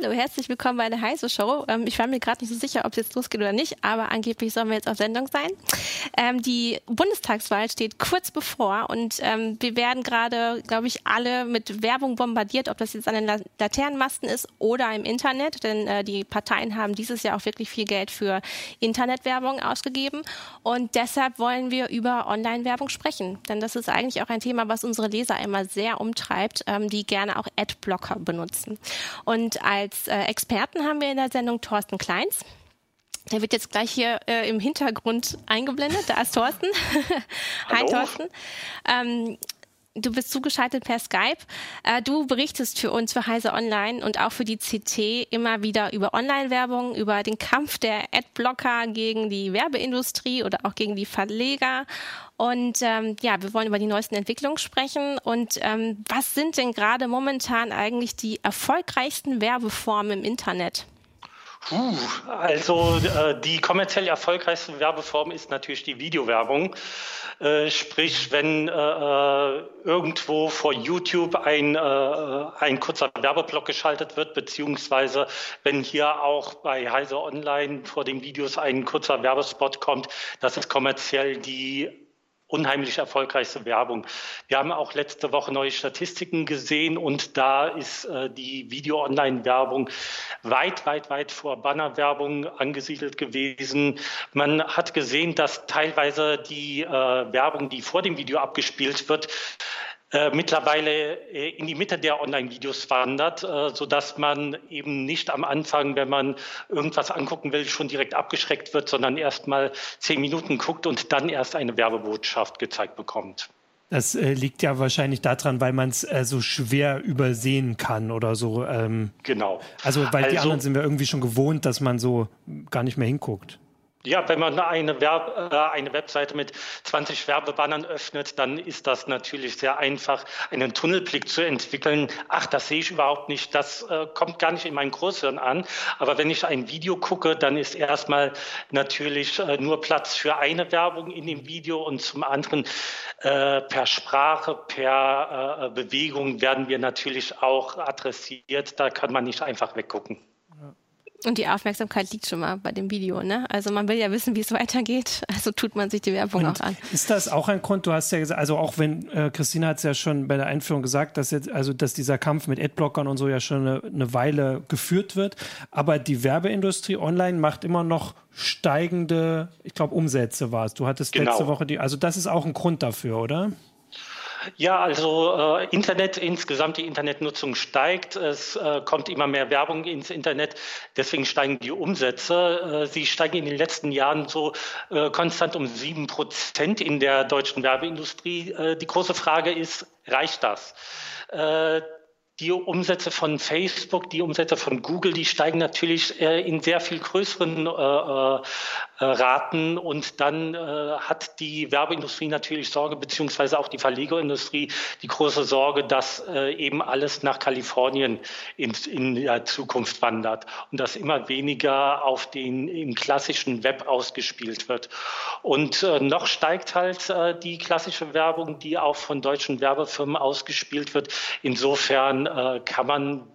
Hallo, herzlich willkommen bei der Heise Show. Ähm, ich war mir gerade nicht so sicher, ob es jetzt losgeht oder nicht, aber angeblich sollen wir jetzt auf Sendung sein. Ähm, die Bundestagswahl steht kurz bevor und ähm, wir werden gerade, glaube ich, alle mit Werbung bombardiert, ob das jetzt an den Laternenmasten ist oder im Internet, denn äh, die Parteien haben dieses Jahr auch wirklich viel Geld für Internetwerbung ausgegeben und deshalb wollen wir über Online-Werbung sprechen, denn das ist eigentlich auch ein Thema, was unsere Leser immer sehr umtreibt, ähm, die gerne auch Adblocker benutzen. Und als äh, Experten haben wir in der Sendung Thorsten Kleins. Der wird jetzt gleich hier äh, im Hintergrund eingeblendet. Da ist Thorsten. Hi Thorsten. Ähm, du bist zugeschaltet per Skype. Äh, du berichtest für uns für Heise Online und auch für die CT immer wieder über Online-Werbung, über den Kampf der Adblocker gegen die Werbeindustrie oder auch gegen die Verleger. Und ähm, ja, wir wollen über die neuesten Entwicklungen sprechen. Und ähm, was sind denn gerade momentan eigentlich die erfolgreichsten Werbeformen im Internet? Puh, also äh, die kommerziell erfolgreichste Werbeform ist natürlich die Videowerbung. Äh, sprich, wenn äh, äh, irgendwo vor YouTube ein, äh, ein kurzer Werbeblock geschaltet wird, beziehungsweise wenn hier auch bei Heise Online vor den Videos ein kurzer Werbespot kommt, das ist kommerziell die unheimlich erfolgreichste Werbung. Wir haben auch letzte Woche neue Statistiken gesehen und da ist äh, die Video-Online-Werbung weit, weit, weit vor Bannerwerbung angesiedelt gewesen. Man hat gesehen, dass teilweise die äh, Werbung, die vor dem Video abgespielt wird, äh, mittlerweile äh, in die Mitte der Online-Videos wandert, äh, so dass man eben nicht am Anfang, wenn man irgendwas angucken will, schon direkt abgeschreckt wird, sondern erst mal zehn Minuten guckt und dann erst eine Werbebotschaft gezeigt bekommt. Das äh, liegt ja wahrscheinlich daran, weil man es äh, so schwer übersehen kann oder so. Ähm, genau. Also, weil also, die anderen sind wir irgendwie schon gewohnt, dass man so gar nicht mehr hinguckt. Ja, wenn man eine, Werb, äh, eine Webseite mit 20 Werbebannern öffnet, dann ist das natürlich sehr einfach, einen Tunnelblick zu entwickeln. Ach, das sehe ich überhaupt nicht, das äh, kommt gar nicht in mein Großhirn an. Aber wenn ich ein Video gucke, dann ist erstmal natürlich äh, nur Platz für eine Werbung in dem Video und zum anderen äh, per Sprache, per äh, Bewegung werden wir natürlich auch adressiert. Da kann man nicht einfach weggucken. Und die Aufmerksamkeit liegt schon mal bei dem Video, ne? Also man will ja wissen, wie es weitergeht, also tut man sich die Werbung Und auch an. Ist das auch ein Grund, du hast ja gesagt, also auch wenn, äh, Christina hat es ja schon bei der Einführung gesagt, dass jetzt, also dass dieser Kampf mit Adblockern und so ja schon eine, eine Weile geführt wird, aber die Werbeindustrie online macht immer noch steigende, ich glaube, Umsätze war es. Du hattest genau. letzte Woche die, also das ist auch ein Grund dafür, oder? Ja, also äh, Internet, insgesamt die Internetnutzung steigt. Es äh, kommt immer mehr Werbung ins Internet. Deswegen steigen die Umsätze. Äh, sie steigen in den letzten Jahren so äh, konstant um sieben Prozent in der deutschen Werbeindustrie. Äh, die große Frage ist, reicht das? Äh, die Umsätze von Facebook, die Umsätze von Google, die steigen natürlich äh, in sehr viel größeren äh, äh, Raten und dann äh, hat die Werbeindustrie natürlich Sorge, beziehungsweise auch die Verlegerindustrie die große Sorge, dass äh, eben alles nach Kalifornien in, in der Zukunft wandert und dass immer weniger auf den im klassischen Web ausgespielt wird. Und äh, noch steigt halt die klassische Werbung, die auch von deutschen Werbefirmen ausgespielt wird. Insofern äh, kann man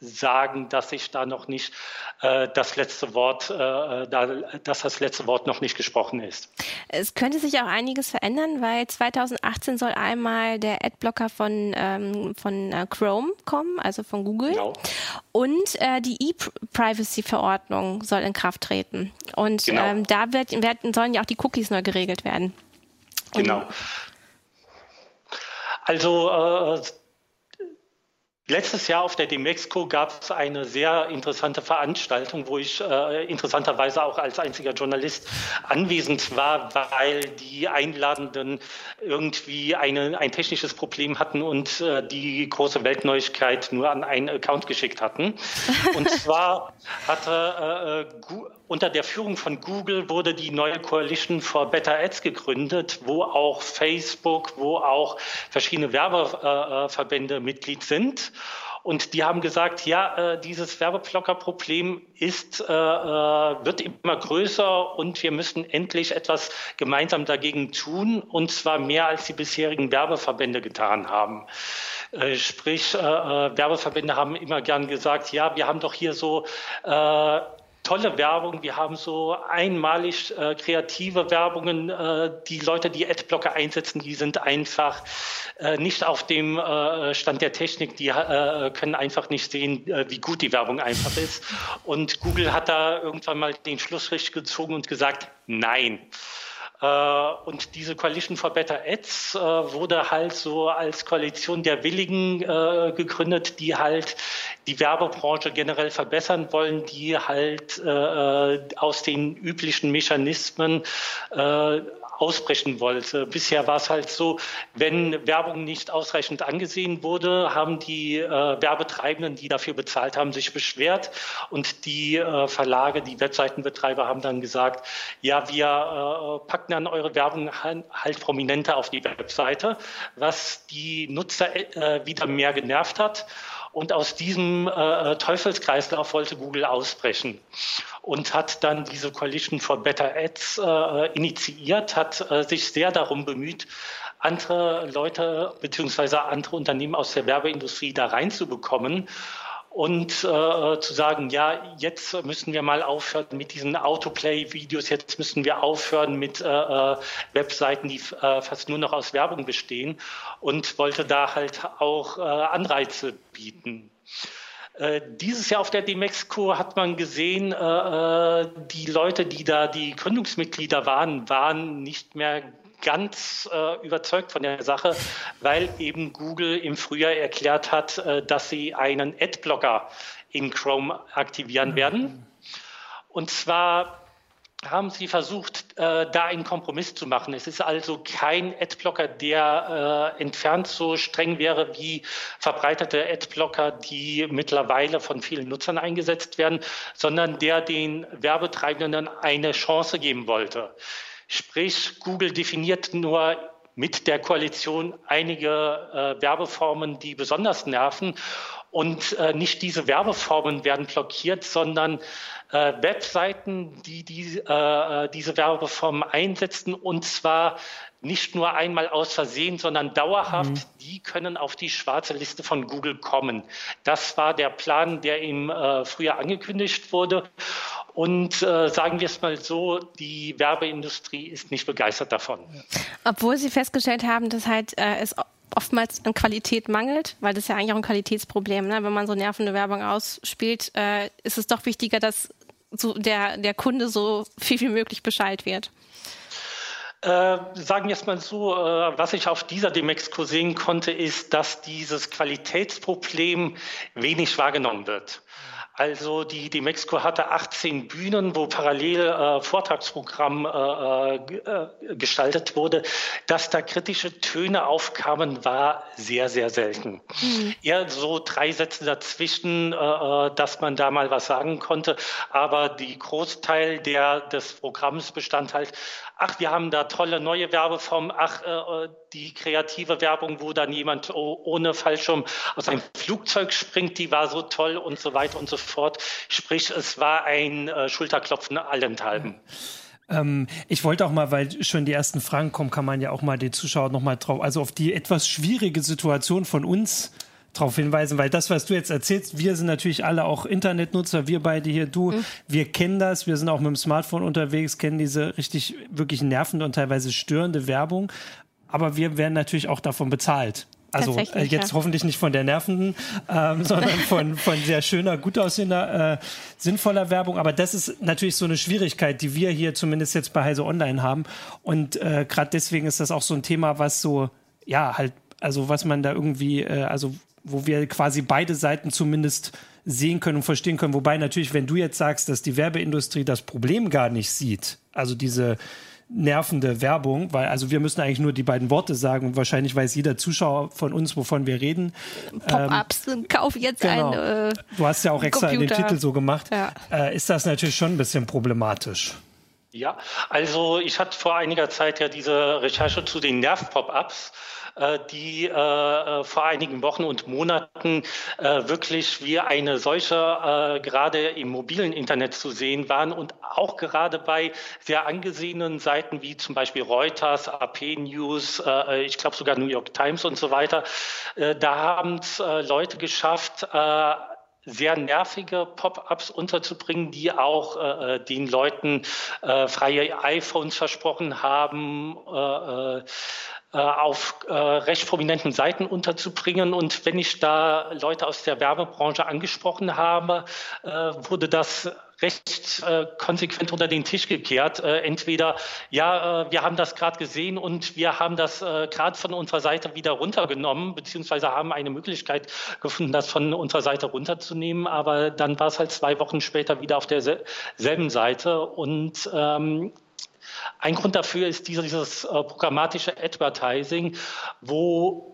sagen, dass ich da noch nicht äh, das letzte Wort, äh, da, dass das letzte Wort noch nicht gesprochen ist. Es könnte sich auch einiges verändern, weil 2018 soll einmal der Adblocker von, ähm, von äh, Chrome kommen, also von Google. Genau. Und äh, die E-Privacy-Verordnung soll in Kraft treten. Und genau. ähm, da wird, werden, sollen ja auch die Cookies neu geregelt werden. Genau. Also äh, Letztes Jahr auf der Demexco gab es eine sehr interessante Veranstaltung, wo ich äh, interessanterweise auch als einziger Journalist anwesend war, weil die Einladenden irgendwie eine, ein technisches Problem hatten und äh, die große Weltneuigkeit nur an einen Account geschickt hatten. Und zwar hatte äh, unter der Führung von Google wurde die neue Coalition for Better Ads gegründet, wo auch Facebook, wo auch verschiedene Werbeverbände Mitglied sind. Und die haben gesagt, ja, äh, dieses Werbeblocker-Problem ist, äh, äh, wird immer größer und wir müssen endlich etwas gemeinsam dagegen tun, und zwar mehr als die bisherigen Werbeverbände getan haben. Äh, sprich, äh, äh, Werbeverbände haben immer gern gesagt, ja, wir haben doch hier so tolle Werbung. Wir haben so einmalig äh, kreative Werbungen. Äh, die Leute, die Adblocker einsetzen, die sind einfach äh, nicht auf dem äh, Stand der Technik. Die äh, können einfach nicht sehen, äh, wie gut die Werbung einfach ist. Und Google hat da irgendwann mal den Schlussstrich gezogen und gesagt, nein. Äh, und diese Coalition for Better Ads äh, wurde halt so als Koalition der Willigen äh, gegründet, die halt die Werbebranche generell verbessern wollen, die halt aus den üblichen Mechanismen ausbrechen wollte. Bisher war es halt so, wenn Werbung nicht ausreichend angesehen wurde, haben die äh, Werbetreibenden, die dafür bezahlt haben, sich beschwert und die äh, Verlage, die Webseitenbetreiber haben dann gesagt, ja, wir äh, packen dann eure Werbung halt prominenter auf die Webseite, was die Nutzer äh, wieder mehr genervt hat. Und aus diesem äh, Teufelskreislauf wollte Google ausbrechen und hat dann diese Coalition for Better Ads äh, initiiert, hat äh, sich sehr darum bemüht, andere Leute beziehungsweise andere Unternehmen aus der Werbeindustrie da reinzubekommen und äh, zu sagen, ja, jetzt müssen wir mal aufhören mit diesen Autoplay-Videos, jetzt müssen wir aufhören mit äh, äh, Webseiten, die äh, fast nur noch aus Werbung bestehen und wollte da halt auch äh, Anreize bieten. Äh, dieses Jahr auf der Demexco hat man gesehen, äh, die Leute, die da die Gründungsmitglieder waren, waren nicht mehr ganz äh, überzeugt von der Sache, weil eben Google im Frühjahr erklärt hat, äh, dass sie einen Adblocker in Chrome aktivieren mhm. werden. Und zwar haben sie versucht, äh, da einen Kompromiss zu machen. Es ist also kein Adblocker, der äh, entfernt so streng wäre wie verbreitete Adblocker, die mittlerweile von vielen Nutzern eingesetzt werden, sondern der den Werbetreibenden eine Chance geben wollte. Sprich, Google definiert nur mit der Koalition einige äh, Werbeformen, die besonders nerven. Und äh, nicht diese Werbeformen werden blockiert, sondern äh, Webseiten, die, die äh, diese Werbeformen einsetzen und zwar nicht nur einmal aus Versehen, sondern dauerhaft, mhm. die können auf die schwarze Liste von Google kommen. Das war der Plan, der im äh, Frühjahr angekündigt wurde. Und äh, sagen wir es mal so, die Werbeindustrie ist nicht begeistert davon. Obwohl Sie festgestellt haben, dass halt äh, es oftmals an Qualität mangelt, weil das ist ja eigentlich auch ein Qualitätsproblem. Ne? Wenn man so nervende Werbung ausspielt, äh, ist es doch wichtiger, dass so der, der Kunde so viel wie möglich Bescheid wird. Äh, sagen wir es mal so, äh, was ich auf dieser Demexco sehen konnte, ist, dass dieses Qualitätsproblem wenig wahrgenommen wird. Also die, die Mexiko hatte 18 Bühnen, wo parallel äh, Vortragsprogramm äh, äh, gestaltet wurde. Dass da kritische Töne aufkamen, war sehr, sehr selten. Mhm. Eher so drei Sätze dazwischen, äh, äh, dass man da mal was sagen konnte. Aber die Großteil der, des Programms bestand halt ach, wir haben da tolle neue Werbeformen, ach, äh, die kreative Werbung, wo dann jemand ohne Fallschirm aus einem Flugzeug springt, die war so toll und so weiter und so fort. Sprich, es war ein äh, Schulterklopfen allenthalben. Ähm, ich wollte auch mal, weil schon die ersten Fragen kommen, kann man ja auch mal den Zuschauern noch mal drauf, also auf die etwas schwierige Situation von uns darauf hinweisen, weil das, was du jetzt erzählst, wir sind natürlich alle auch Internetnutzer, wir beide hier, du, mhm. wir kennen das, wir sind auch mit dem Smartphone unterwegs, kennen diese richtig, wirklich nervende und teilweise störende Werbung, aber wir werden natürlich auch davon bezahlt. Also äh, jetzt ja. hoffentlich nicht von der nervenden, ähm, sondern von, von sehr schöner, gut aussehender, äh, sinnvoller Werbung. Aber das ist natürlich so eine Schwierigkeit, die wir hier zumindest jetzt bei Heise Online haben. Und äh, gerade deswegen ist das auch so ein Thema, was so, ja, halt, also was man da irgendwie, äh, also wo wir quasi beide Seiten zumindest sehen können und verstehen können. Wobei natürlich, wenn du jetzt sagst, dass die Werbeindustrie das Problem gar nicht sieht, also diese nervende Werbung, weil also wir müssen eigentlich nur die beiden Worte sagen und wahrscheinlich weiß jeder Zuschauer von uns, wovon wir reden. Pop-ups, ähm, kauf jetzt genau. ein. Äh, du hast ja auch extra Computer. den Titel so gemacht. Ja. Äh, ist das natürlich schon ein bisschen problematisch. Ja, also ich hatte vor einiger Zeit ja diese Recherche zu den Nerv-Pop-Ups äh, die äh, äh, vor einigen Wochen und Monaten wirklich wie eine solche gerade im mobilen Internet zu sehen waren und auch gerade bei sehr angesehenen Seiten wie zum Beispiel Reuters, AP News, ich glaube sogar New York Times und so weiter. Da haben es Leute geschafft, sehr nervige Pop-ups unterzubringen, die auch äh, den Leuten äh, freie iPhones versprochen haben, äh, äh, auf äh, recht prominenten Seiten unterzubringen. Und wenn ich da Leute aus der Werbebranche angesprochen habe, äh, wurde das recht äh, konsequent unter den Tisch gekehrt. Äh, entweder, ja, äh, wir haben das gerade gesehen und wir haben das äh, gerade von unserer Seite wieder runtergenommen, beziehungsweise haben eine Möglichkeit gefunden, das von unserer Seite runterzunehmen. Aber dann war es halt zwei Wochen später wieder auf derselben Seite. Und ähm, ein Grund dafür ist dieses, äh, programmatische Advertising, wo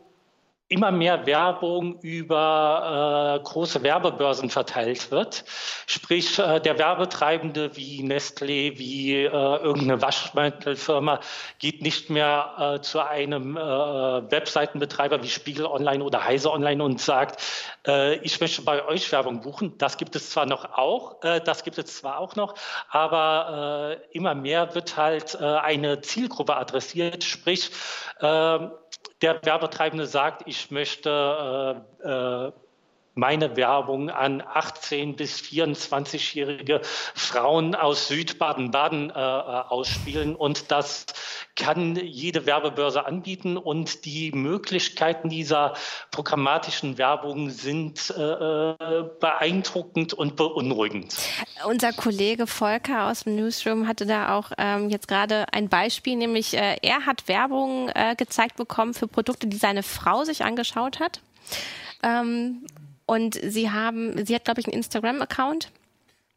immer mehr Werbung über äh, große Werbebörsen verteilt wird. Sprich, äh, der Werbetreibende wie Nestlé, wie äh, irgendeine Waschmittelfirma geht nicht mehr äh, zu einem äh, Webseitenbetreiber wie Spiegel Online oder Heise Online und sagt, äh, ich möchte bei euch Werbung buchen. Das gibt es zwar noch auch, äh, das gibt es zwar auch noch, aber äh, immer mehr wird halt äh, eine Zielgruppe adressiert, sprich, äh, der Werbetreibende sagt, ich möchte äh, äh, meine Werbung an 18 bis 24-jährige Frauen aus Südbaden-Baden äh, äh, ausspielen. Und das kann jede Werbebörse anbieten. Und die Möglichkeiten dieser programmatischen Werbung sind äh, äh beeindruckend und beunruhigend. Unser Kollege Volker aus dem Newsroom hatte da auch ähm, jetzt gerade ein Beispiel, nämlich äh, er hat Werbung äh, gezeigt bekommen für Produkte, die seine Frau sich angeschaut hat. Ähm, und sie haben, sie hat, glaube ich, einen Instagram-Account.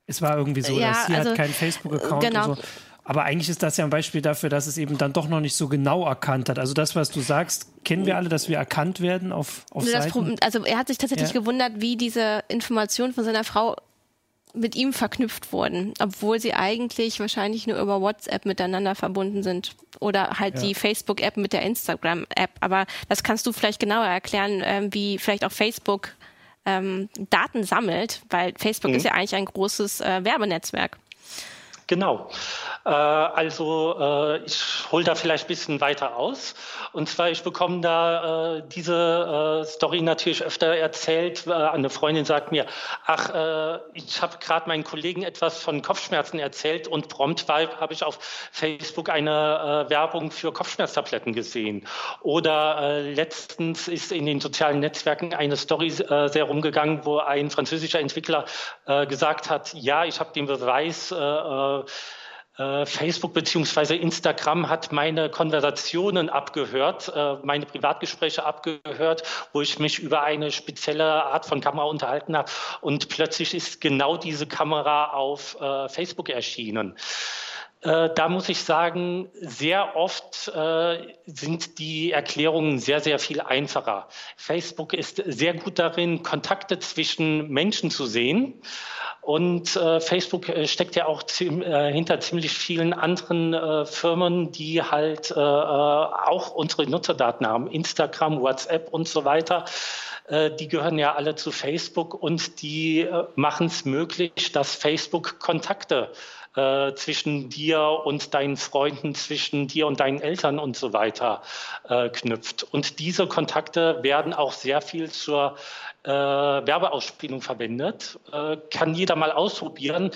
Es war irgendwie so, ja, dass sie also, hat keinen Facebook-Account genau. und so. Aber eigentlich ist das ja ein Beispiel dafür, dass es eben dann doch noch nicht so genau erkannt hat. Also das, was du sagst, kennen wir alle, dass wir erkannt werden auf, auf das Seiten? Also er hat sich tatsächlich ja. gewundert, wie diese Informationen von seiner Frau mit ihm verknüpft wurden, obwohl sie eigentlich wahrscheinlich nur über WhatsApp miteinander verbunden sind oder halt ja. die Facebook-App mit der Instagram-App. Aber das kannst du vielleicht genauer erklären, ähm, wie vielleicht auch Facebook ähm, Daten sammelt, weil Facebook mhm. ist ja eigentlich ein großes äh, Werbenetzwerk. Genau. Äh, also äh, ich hole da vielleicht ein bisschen weiter aus. Und zwar, ich bekomme da äh, diese äh, Story natürlich öfter erzählt. Äh, eine Freundin sagt mir, ach, äh, ich habe gerade meinen Kollegen etwas von Kopfschmerzen erzählt und prompt habe ich auf Facebook eine Werbung für Kopfschmerztabletten gesehen. Oder letztens ist in den sozialen Netzwerken eine Story sehr rumgegangen, wo ein französischer Entwickler gesagt hat, ja, ich habe den Beweis, Facebook beziehungsweise Instagram hat meine Konversationen abgehört, äh, meine Privatgespräche abgehört, wo ich mich über eine spezielle Art von Kamera unterhalten habe. Und plötzlich ist genau diese Kamera auf äh, Facebook erschienen. Da muss ich sagen, sehr oft sind die Erklärungen sehr, sehr viel einfacher. Facebook ist sehr gut darin, Kontakte zwischen Menschen zu sehen. Und äh, Facebook äh, steckt ja auch ziem, äh, hinter ziemlich vielen anderen äh, Firmen, die halt äh, auch unsere Nutzerdaten haben, Instagram, WhatsApp und so weiter. Die gehören ja alle zu Facebook und die machen es möglich, dass Facebook Kontakte zwischen dir und deinen Freunden, zwischen dir und deinen Eltern und so weiter äh, knüpft. Und diese Kontakte werden auch sehr viel zur äh, Werbeausspielung verwendet. Äh, kann jeder mal ausprobieren.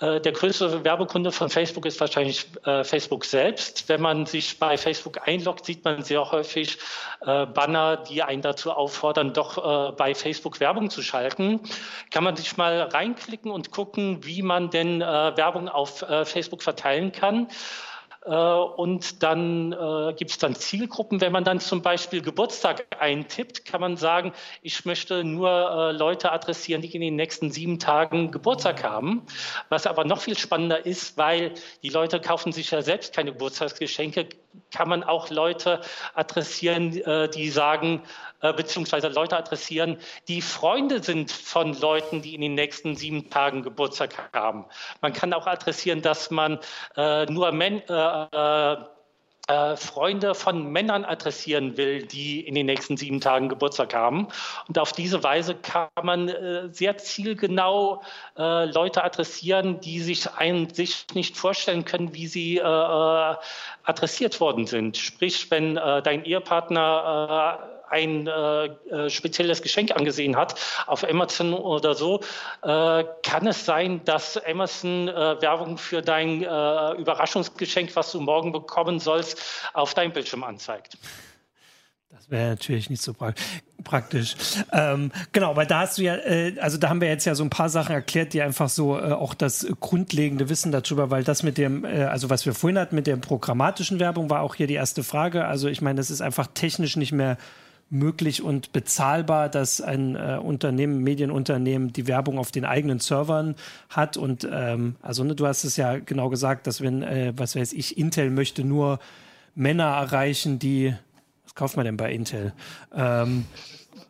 Äh, der größte Werbekunde von Facebook ist wahrscheinlich äh, Facebook selbst. Wenn man sich bei Facebook einloggt, sieht man sehr häufig äh, Banner, die einen dazu auffordern, doch äh, bei Facebook Werbung zu schalten. Kann man sich mal reinklicken und gucken, wie man denn Werbung auf Facebook verteilen kann. Äh, und dann äh, gibt es dann Zielgruppen. Wenn man dann zum Beispiel Geburtstag eintippt, kann man sagen, ich möchte nur äh, Leute adressieren, die in den nächsten sieben Tagen Geburtstag haben. Was aber noch viel spannender ist, weil die Leute kaufen sich ja selbst keine Geburtstagsgeschenke, kann man auch Leute adressieren, die sagen, äh, beziehungsweise Leute adressieren, die Freunde sind von Leuten, die in den nächsten sieben Tagen Geburtstag haben. Man kann auch adressieren, dass man äh, nur Men äh, äh Freunde von Männern adressieren will, die in den nächsten sieben Tagen Geburtstag haben. Und auf diese Weise kann man äh, sehr zielgenau äh, Leute adressieren, die sich ein, sich nicht vorstellen können, wie sie äh, äh, adressiert worden sind. Sprich, wenn dein Ehepartner ein äh, äh, spezielles Geschenk angesehen hat auf Amazon oder so, äh, kann es sein, dass Amazon äh, Werbung für dein äh, Überraschungsgeschenk, was du morgen bekommen sollst, auf deinem Bildschirm anzeigt. Das wäre natürlich nicht so pra praktisch. Ähm, genau, weil da hast du ja, äh, also da haben wir jetzt ja so ein paar Sachen erklärt, die einfach so äh, auch das grundlegende Wissen darüber, weil das mit dem, äh, also was wir vorhin hatten mit der programmatischen Werbung, war auch hier die erste Frage. Also ich meine, das ist einfach technisch nicht mehr möglich und bezahlbar, dass ein äh, Unternehmen, Medienunternehmen die Werbung auf den eigenen Servern hat. Und ähm, also ne, du hast es ja genau gesagt, dass wenn, äh, was weiß ich, Intel möchte nur Männer erreichen, die was kauft man denn bei Intel? Ähm,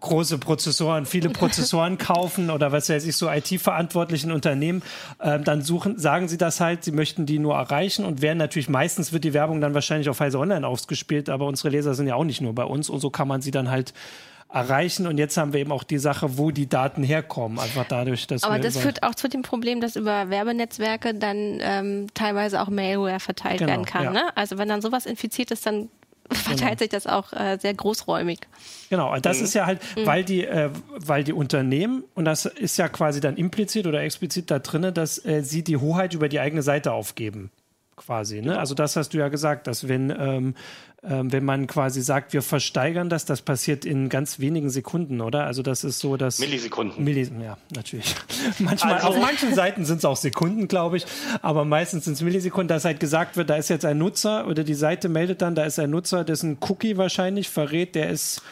große Prozessoren, viele Prozessoren kaufen oder was weiß ich, so IT-verantwortlichen Unternehmen, äh, dann suchen, sagen sie das halt, sie möchten die nur erreichen und werden natürlich, meistens wird die Werbung dann wahrscheinlich auf Heise Online ausgespielt, aber unsere Leser sind ja auch nicht nur bei uns und so kann man sie dann halt erreichen. Und jetzt haben wir eben auch die Sache, wo die Daten herkommen. Einfach dadurch, dass Aber das führt auch zu dem Problem, dass über Werbenetzwerke dann ähm, teilweise auch Malware verteilt genau, werden kann. Ja. Ne? Also wenn dann sowas infiziert ist, dann verteilt genau. sich das auch äh, sehr großräumig. Genau, das mhm. ist ja halt, mhm. weil die, äh, weil die Unternehmen, und das ist ja quasi dann implizit oder explizit da drin, dass äh, sie die Hoheit über die eigene Seite aufgeben quasi. Ne? Also das hast du ja gesagt, dass wenn, ähm, ähm, wenn man quasi sagt, wir versteigern das, das passiert in ganz wenigen Sekunden, oder? Also das ist so, dass Millisekunden. Millis ja, natürlich. Manchmal, also. Auf manchen Seiten sind es auch Sekunden, glaube ich, aber meistens sind es Millisekunden, dass halt gesagt wird, da ist jetzt ein Nutzer oder die Seite meldet dann, da ist ein Nutzer, dessen Cookie wahrscheinlich verrät, der ist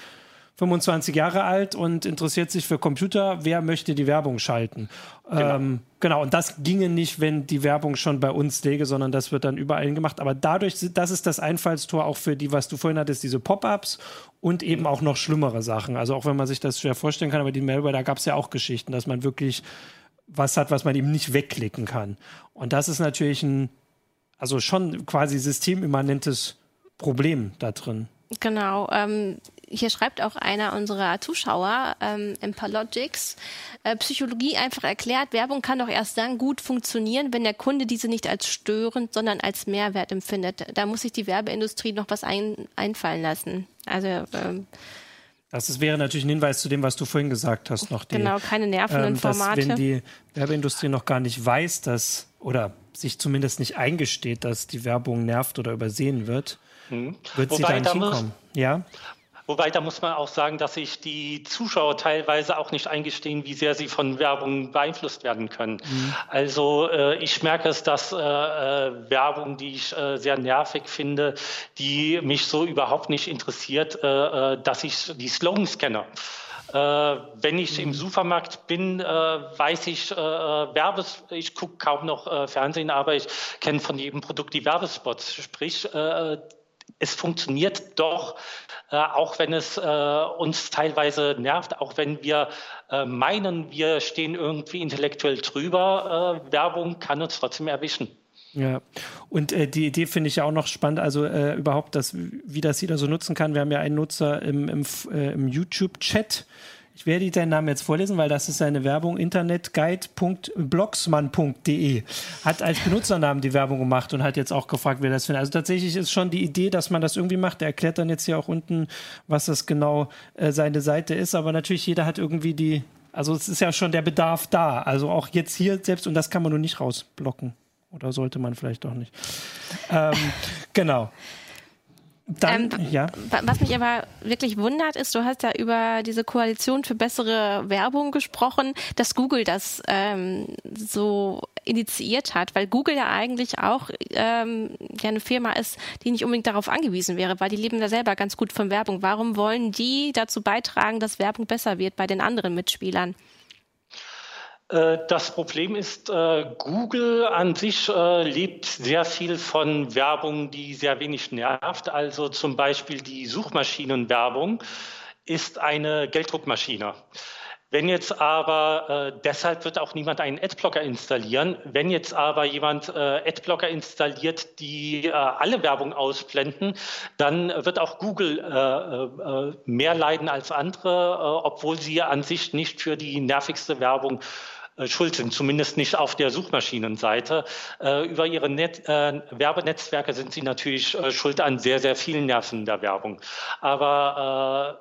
25 Jahre alt und interessiert sich für Computer, wer möchte die Werbung schalten? Genau. Ähm, genau, und das ginge nicht, wenn die Werbung schon bei uns läge, sondern das wird dann überall gemacht. Aber dadurch, das ist das Einfallstor auch für die, was du vorhin hattest, diese Pop-ups und eben auch noch schlimmere Sachen. Also auch wenn man sich das schwer vorstellen kann, aber die Malware, da gab es ja auch Geschichten, dass man wirklich was hat, was man eben nicht wegklicken kann. Und das ist natürlich ein, also schon quasi systemimmanentes Problem da drin. Genau. Ähm, hier schreibt auch einer unserer Zuschauer, ähm, Empalogics, äh, Psychologie einfach erklärt, Werbung kann doch erst dann gut funktionieren, wenn der Kunde diese nicht als störend, sondern als Mehrwert empfindet. Da muss sich die Werbeindustrie noch was ein, einfallen lassen. Also ähm, das ist, wäre natürlich ein Hinweis zu dem, was du vorhin gesagt hast. Noch die, genau, keine nervenden ähm, Formate. Wenn die Werbeindustrie noch gar nicht weiß, dass oder sich zumindest nicht eingesteht, dass die Werbung nervt oder übersehen wird, hm. wird Wobei, sie da nicht hinkommen. Ja? Wobei, da muss man auch sagen, dass sich die Zuschauer teilweise auch nicht eingestehen, wie sehr sie von Werbung beeinflusst werden können. Mhm. Also äh, ich merke es, dass äh, äh, Werbung, die ich äh, sehr nervig finde, die mich so überhaupt nicht interessiert, äh, äh, dass ich die Slogans kenne. Äh, wenn ich im mhm. Supermarkt bin, äh, weiß ich, äh, Werbes, ich gucke kaum noch Fernsehen, aber ich kenne von jedem Produkt die Werbespots. Sprich, es funktioniert doch, äh, auch wenn es äh, uns teilweise nervt, auch wenn wir äh, meinen, wir stehen irgendwie intellektuell drüber. Äh, Werbung kann uns trotzdem erwischen. Ja, und äh, die Idee finde ich ja auch noch spannend, also äh, überhaupt, das, wie das jeder so nutzen kann. Wir haben ja einen Nutzer im, im, im YouTube-Chat, ich werde deinen Namen jetzt vorlesen, weil das ist seine Werbung. Internetguide.blocksmann.de hat als Benutzernamen die Werbung gemacht und hat jetzt auch gefragt, wer das findet. Also tatsächlich ist schon die Idee, dass man das irgendwie macht. Er erklärt dann jetzt hier auch unten, was das genau äh, seine Seite ist. Aber natürlich jeder hat irgendwie die, also es ist ja schon der Bedarf da. Also auch jetzt hier selbst und das kann man nur nicht rausblocken. Oder sollte man vielleicht doch nicht. Ähm, genau. Dann, ähm, ja. Was mich aber wirklich wundert, ist, du hast ja über diese Koalition für bessere Werbung gesprochen, dass Google das ähm, so initiiert hat, weil Google ja eigentlich auch ähm, ja eine Firma ist, die nicht unbedingt darauf angewiesen wäre, weil die leben da selber ganz gut von Werbung. Warum wollen die dazu beitragen, dass Werbung besser wird bei den anderen Mitspielern? Äh, das Problem ist, äh, Google an sich äh, lebt sehr viel von Werbung, die sehr wenig nervt. Also zum Beispiel die Suchmaschinenwerbung ist eine Gelddruckmaschine. Wenn jetzt aber, äh, deshalb wird auch niemand einen Adblocker installieren. Wenn jetzt aber jemand äh, Adblocker installiert, die äh, alle Werbung ausblenden, dann wird auch Google mehr leiden als andere, obwohl sie an sich nicht für die nervigste Werbung schuld sind, zumindest nicht auf der Suchmaschinenseite. Äh, über ihre Net äh, Werbenetzwerke sind sie natürlich äh, schuld an sehr, sehr vielen Nerven der Werbung. Aber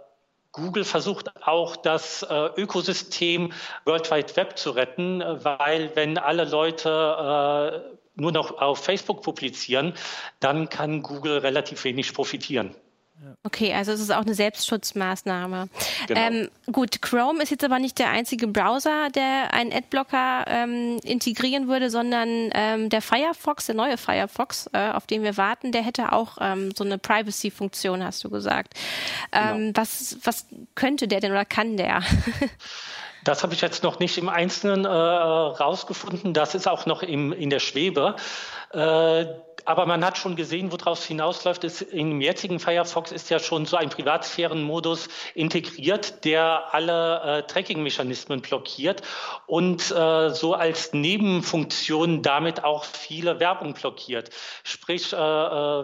Google versucht auch das äh, Ökosystem World Wide Web zu retten, weil wenn alle Leute äh, nur noch auf Facebook publizieren, dann kann Google relativ wenig profitieren. Okay, also es ist auch eine Selbstschutzmaßnahme. Genau. Ähm, gut, Chrome ist jetzt aber nicht der einzige Browser, der einen Adblocker ähm, integrieren würde, sondern ähm, der Firefox, der neue Firefox, äh, auf den wir warten, der hätte auch ähm, so eine Privacy-Funktion, hast du gesagt. Genau. Ähm, was, was könnte der denn oder kann der? Das habe ich jetzt noch nicht im Einzelnen äh, rausgefunden. Das ist auch noch im, in der Schwebe. Äh, aber man hat schon gesehen, woraus hinausläuft. Ist, Im jetzigen Firefox ist ja schon so ein Privatsphärenmodus integriert, der alle äh, Tracking-Mechanismen blockiert und äh, so als Nebenfunktion damit auch viele Werbung blockiert. Sprich, äh, äh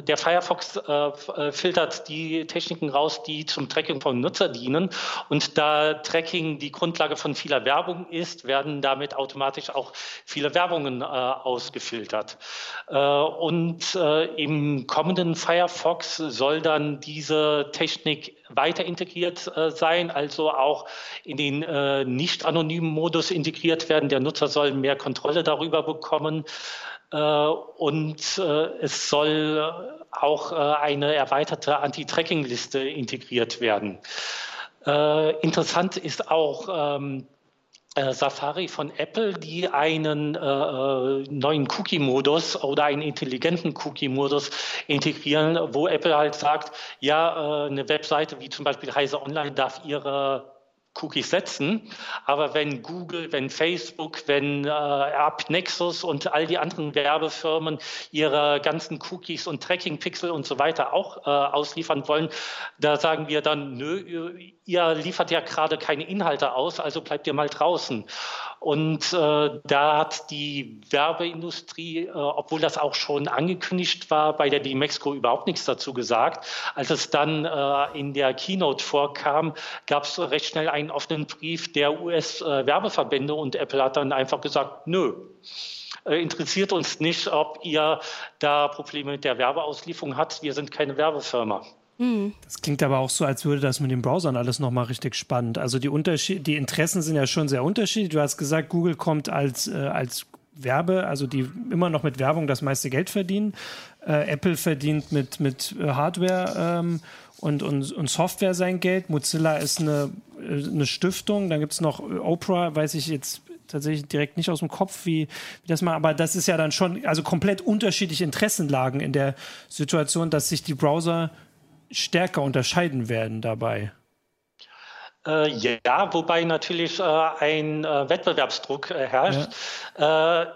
der Firefox äh, äh, filtert die Techniken raus, die zum Tracking von Nutzer dienen. Und da Tracking die Grundlage von vieler Werbung ist, werden damit automatisch auch viele Werbungen äh, ausgefiltert. Äh, und äh, im kommenden Firefox soll dann diese Technik weiter integriert sein, also auch in den nicht anonymen Modus integriert werden. Der Nutzer soll mehr Kontrolle darüber bekommen. Äh, und äh, es soll auch äh, eine erweiterte Anti-Tracking-Liste integriert werden. interessant ist auch ähm, Safari von Apple, die einen äh, neuen Cookie-Modus oder einen intelligenten Cookie-Modus integrieren, wo Apple halt sagt, ja, äh, eine Webseite wie zum Beispiel Heise Online darf ihre Cookies setzen. Aber wenn Google, wenn Facebook, wenn äh, App Nexus und all die anderen Werbefirmen ihre ganzen Cookies und Tracking-Pixel und so weiter auch äh, ausliefern wollen, da sagen wir dann, nö, ihr liefert ja gerade keine Inhalte aus, also bleibt ihr mal draußen. Und äh, da hat die Werbeindustrie, äh, obwohl das auch schon angekündigt war, bei der D-Mexico überhaupt nichts dazu gesagt. Als es dann äh, in der Keynote vorkam, gab es recht schnell einen offenen Brief der US-Werbeverbände und Apple hat dann einfach gesagt, nö äh, interessiert uns nicht, ob ihr da Probleme mit der Werbeauslieferung habt. Wir sind keine Werbefirma. Hm. Das klingt aber auch so, als würde das mit den Browsern alles nochmal richtig spannend. Also die Unterschied, die Interessen sind ja schon sehr unterschiedlich. Du hast gesagt, Google kommt als, äh, als Werbe, also die immer noch mit Werbung das meiste Geld verdienen. Äh, Apple verdient mit, mit äh, Hardware ähm, und, und, und Software sein Geld. Mozilla ist eine, äh, eine Stiftung. Dann gibt es noch Oprah, weiß ich jetzt tatsächlich direkt nicht aus dem Kopf, wie, wie das mal, aber das ist ja dann schon, also komplett unterschiedliche Interessenlagen in der Situation, dass sich die Browser stärker unterscheiden werden dabei? Äh, ja, wobei natürlich äh, ein äh, Wettbewerbsdruck äh, herrscht. Ja.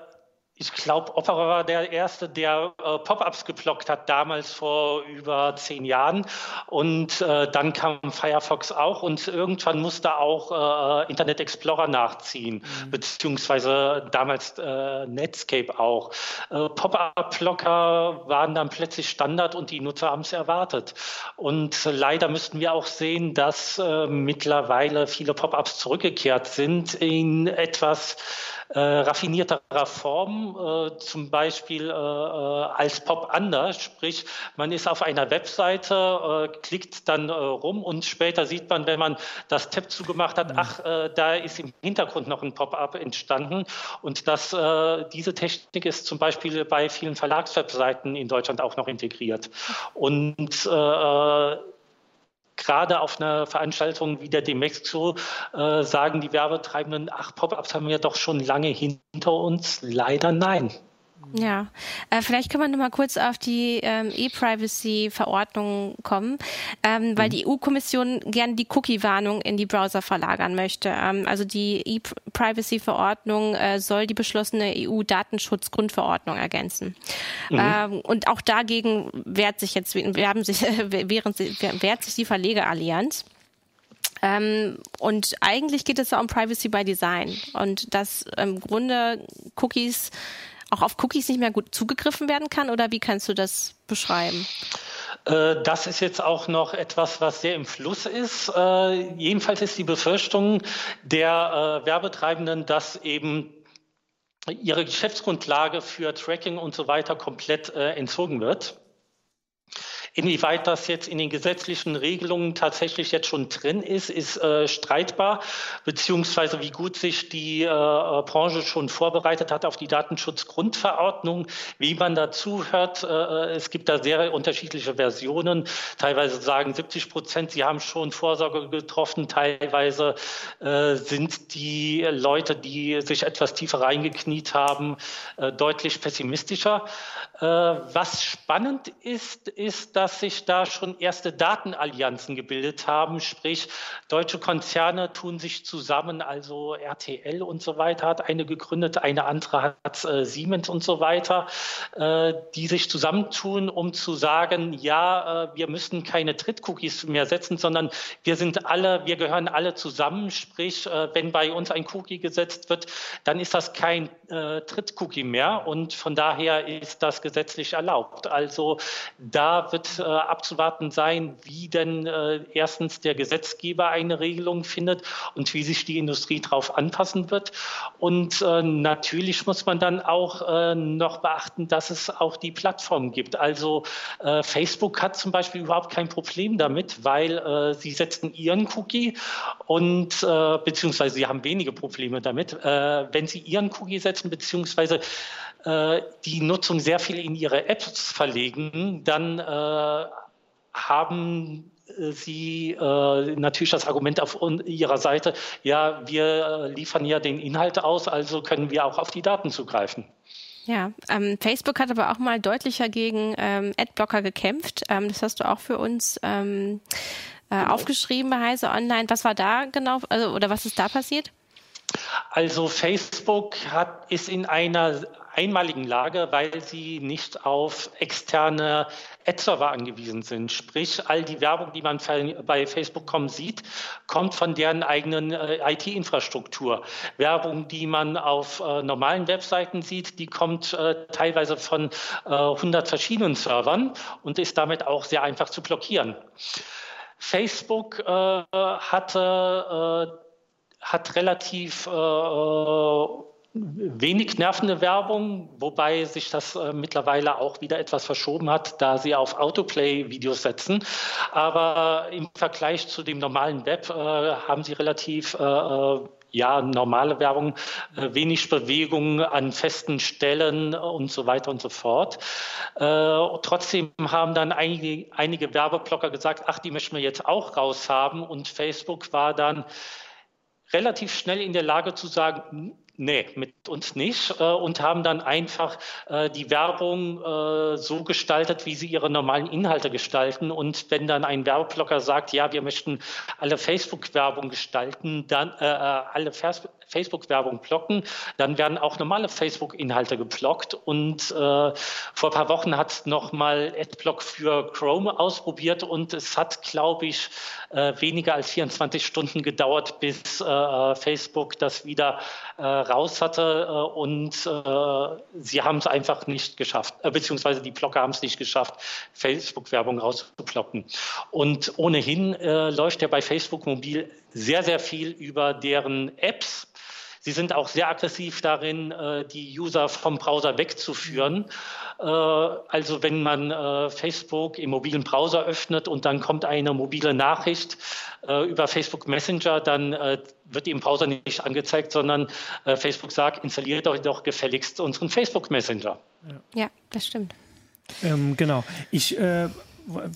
Ich glaube, Opera war der erste, der äh, Pop-ups geblockt hat, damals vor über zehn Jahren. Und äh, dann kam Firefox auch und irgendwann musste auch äh, Internet Explorer nachziehen, mhm. beziehungsweise damals äh, Netscape auch. Äh, Pop-up-Blocker waren dann plötzlich Standard und die Nutzer haben es erwartet. Und leider müssten wir auch sehen, dass äh, mittlerweile viele Pop-ups zurückgekehrt sind in etwas raffinierterer Form, äh, zum Beispiel äh, äh, als Pop anders, sprich man ist auf einer Webseite, äh, klickt dann äh, rum und später sieht man, wenn man das Tab zugemacht hat, mhm. ach, da ist im Hintergrund noch ein Pop-up entstanden und das, diese Technik ist zum Beispiel bei vielen Verlagswebseiten in Deutschland auch noch integriert und gerade auf einer Veranstaltung wie der Demexco äh, sagen die Werbetreibenden, ach, Pop-ups haben wir doch schon lange hinter uns. Leider nein. Ja, äh, vielleicht können wir noch mal kurz auf die ähm, E-Privacy-Verordnung kommen, ähm, weil mhm. die EU-Kommission gerne die Cookie-Warnung in die Browser verlagern möchte. Ähm, also die E-Privacy-Verordnung äh, soll die beschlossene EU-Datenschutzgrundverordnung ergänzen. Mhm. Ähm, und auch dagegen wehrt sich jetzt, werben sich, während, wehrt sich die Verlegerallianz. Ähm, und eigentlich geht es ja um Privacy by Design und dass im Grunde Cookies auch auf Cookies nicht mehr gut zugegriffen werden kann oder wie kannst du das beschreiben? Äh, das ist jetzt auch noch etwas, was sehr im Fluss ist. Äh, jedenfalls ist die Befürchtung der äh, Werbetreibenden, dass eben ihre Geschäftsgrundlage für Tracking und so weiter komplett entzogen wird. Inwieweit das jetzt in den gesetzlichen Regelungen tatsächlich jetzt schon drin ist, ist äh, streitbar, beziehungsweise wie gut sich die äh, Branche schon vorbereitet hat auf die Datenschutzgrundverordnung, wie man dazu hört. Äh, es gibt da sehr unterschiedliche Versionen. Teilweise sagen 70 Prozent, sie haben schon Vorsorge getroffen. Teilweise äh, sind die Leute, die sich etwas tiefer reingekniet haben, äh, deutlich pessimistischer. Äh, was spannend ist, ist, dass dass sich da schon erste Datenallianzen gebildet haben, sprich deutsche Konzerne tun sich zusammen, also RTL und so weiter hat eine gegründet, eine andere hat äh, Siemens und so weiter, äh, die sich zusammentun, um zu sagen, ja, äh, wir müssen keine Trittcookies mehr setzen, sondern wir sind alle, wir gehören alle zusammen, sprich, äh, wenn bei uns ein Cookie gesetzt wird, dann ist das kein äh, Trittcookie mehr und von daher ist das gesetzlich erlaubt. Also da wird äh, abzuwarten sein, wie denn äh, erstens der Gesetzgeber eine Regelung findet und wie sich die Industrie darauf anpassen wird. Und äh, natürlich muss man dann auch äh, noch beachten, dass es auch die Plattformen gibt. Also äh, Facebook hat zum Beispiel überhaupt kein Problem damit, weil äh, sie setzen ihren Cookie und beziehungsweise sie haben wenige Probleme damit, wenn sie ihren Cookie setzen, beziehungsweise die Nutzung sehr viel in ihre Apps verlegen, dann äh, haben äh, Sie äh, natürlich das Argument auf Ihrer Seite, ja, wir liefern ja den Inhalt aus, also können wir auch auf die Daten zugreifen. Ja, ähm, Facebook hat aber auch mal deutlicher gegen ähm, Adblocker gekämpft. Ähm, das hast du auch für uns ähm, äh, genau. aufgeschrieben bei Heise Online. Was war da genau, also, oder was ist da passiert? Also Facebook hat, ist in einer einmaligen Lage, weil sie nicht auf externe Ad-Server angewiesen sind. Sprich, all die Werbung, die man bei Facebook.com sieht, kommt von deren eigenen äh, IT-Infrastruktur. Werbung, die man auf äh, normalen Webseiten sieht, die kommt äh, teilweise von 100 verschiedenen Servern und ist damit auch sehr einfach zu blockieren. Facebook hatte hat relativ wenig nervende Werbung, wobei sich das äh, mittlerweile auch wieder etwas verschoben hat, da sie auf Autoplay-Videos setzen. Aber im Vergleich zu dem normalen Web äh, haben sie relativ äh, äh ja, normale Werbung, äh, wenig Bewegung an festen Stellen und so weiter und so fort. Äh, trotzdem haben dann einige, einige Werbeblocker gesagt, ach, die möchten wir jetzt auch raushaben. Und Facebook war dann relativ schnell in der Lage zu sagen, Nee, mit uns nicht äh, und haben dann einfach äh, die Werbung äh, so gestaltet, wie sie ihre normalen Inhalte gestalten. Und wenn dann ein Werbeblocker sagt, ja, wir möchten alle Facebook-Werbung gestalten, dann äh, alle Facebook-Werbung blocken, dann werden auch normale Facebook-Inhalte geblockt. Und äh, vor ein paar Wochen hat nochmal Adblock für Chrome ausprobiert und es hat, glaube ich, äh, weniger als 24 Stunden gedauert, bis äh, Facebook das wieder äh, raus hatte. Äh, und äh, sie haben es einfach nicht geschafft, beziehungsweise die Blocker haben es nicht geschafft, Facebook-Werbung rauszublocken. Und ohnehin läuft ja bei Facebook Mobil sehr, sehr viel über deren Apps. Sie sind auch sehr aggressiv darin, äh, die User vom Browser wegzuführen. Äh, also wenn man äh, Facebook im mobilen Browser öffnet und dann kommt eine mobile Nachricht über Facebook Messenger, dann wird die im Browser nicht angezeigt, sondern Facebook sagt, installiert euch doch gefälligst unseren Facebook Messenger. Ja, das stimmt. Ähm, genau. Ich äh,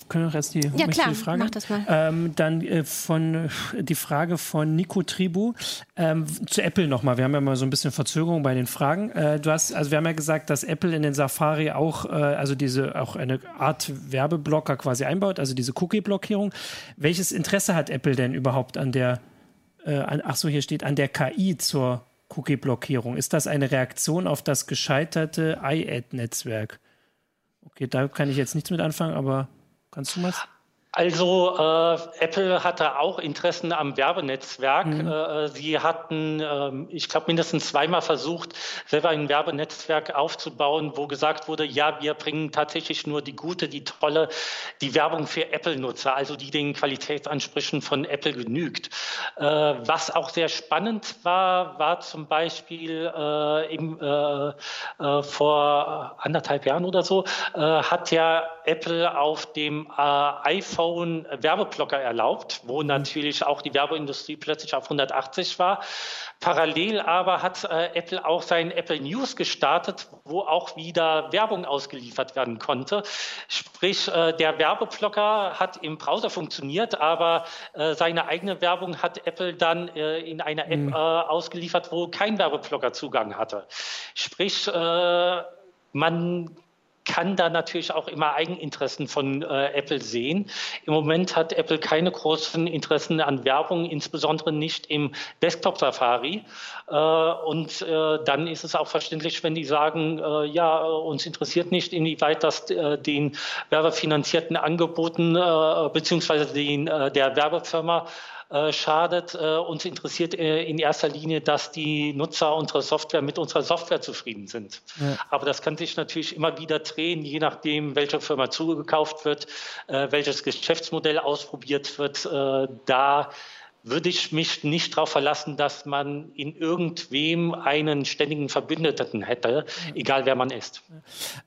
können wir erst die, ja, klar, die Frage? Mach das mal. Ähm, dann äh, von die Frage von Nico Tribu ähm, zu Apple nochmal. Wir haben ja mal so ein bisschen Verzögerung bei den Fragen. Äh, du hast, also wir haben ja gesagt, dass Apple in den Safari auch, äh, also diese auch eine Art Werbeblocker quasi einbaut, also diese Cookie-Blockierung. Welches Interesse hat Apple denn überhaupt an der, äh, an, ach so, hier steht an der KI zur Cookie-Blockierung? Ist das eine Reaktion auf das gescheiterte iAd-Netzwerk? Okay, da kann ich jetzt nichts mit anfangen, aber kannst du was? Also äh, Apple hatte auch Interessen am Werbenetzwerk. Mhm. Äh, sie hatten, äh, ich glaube, mindestens zweimal versucht, selber ein Werbenetzwerk aufzubauen, wo gesagt wurde, ja, wir bringen tatsächlich nur die gute, die tolle, die Werbung für Apple-Nutzer, also die den Qualitätsansprüchen von Apple genügt. Äh, was auch sehr spannend war, war zum Beispiel äh, im, äh, vor anderthalb Jahren oder so, hat ja Apple auf dem iPhone iPhone Werbeblocker erlaubt, wo mhm. natürlich auch die Werbeindustrie plötzlich auf 180 war. Parallel aber hat äh, Apple auch sein Apple News gestartet, wo auch wieder Werbung ausgeliefert werden konnte. Sprich, äh, der Werbeblocker hat im Browser funktioniert, aber äh, seine eigene Werbung hat Apple dann äh, in einer App mhm. Äh, ausgeliefert, wo kein Werbeblocker Zugang hatte. Sprich, äh, man kann da natürlich auch immer Eigeninteressen von äh, Apple sehen. Im Moment hat Apple keine großen Interessen an Werbung, insbesondere nicht im Desktop-Safari. Äh, und äh, dann ist es auch verständlich, wenn die sagen, äh, ja, uns interessiert nicht, inwieweit das äh, den werbefinanzierten Angeboten äh, beziehungsweise den, der Werbefirma äh, schadet. Äh, uns interessiert äh, in erster Linie, dass die Nutzer unserer Software mit unserer Software zufrieden sind. Ja. Aber das kann sich natürlich immer wieder drehen, je nachdem, welche Firma zugekauft wird, welches Geschäftsmodell ausprobiert wird. da würde ich mich nicht darauf verlassen, dass man in irgendwem einen ständigen Verbündeten hätte, egal wer man ist.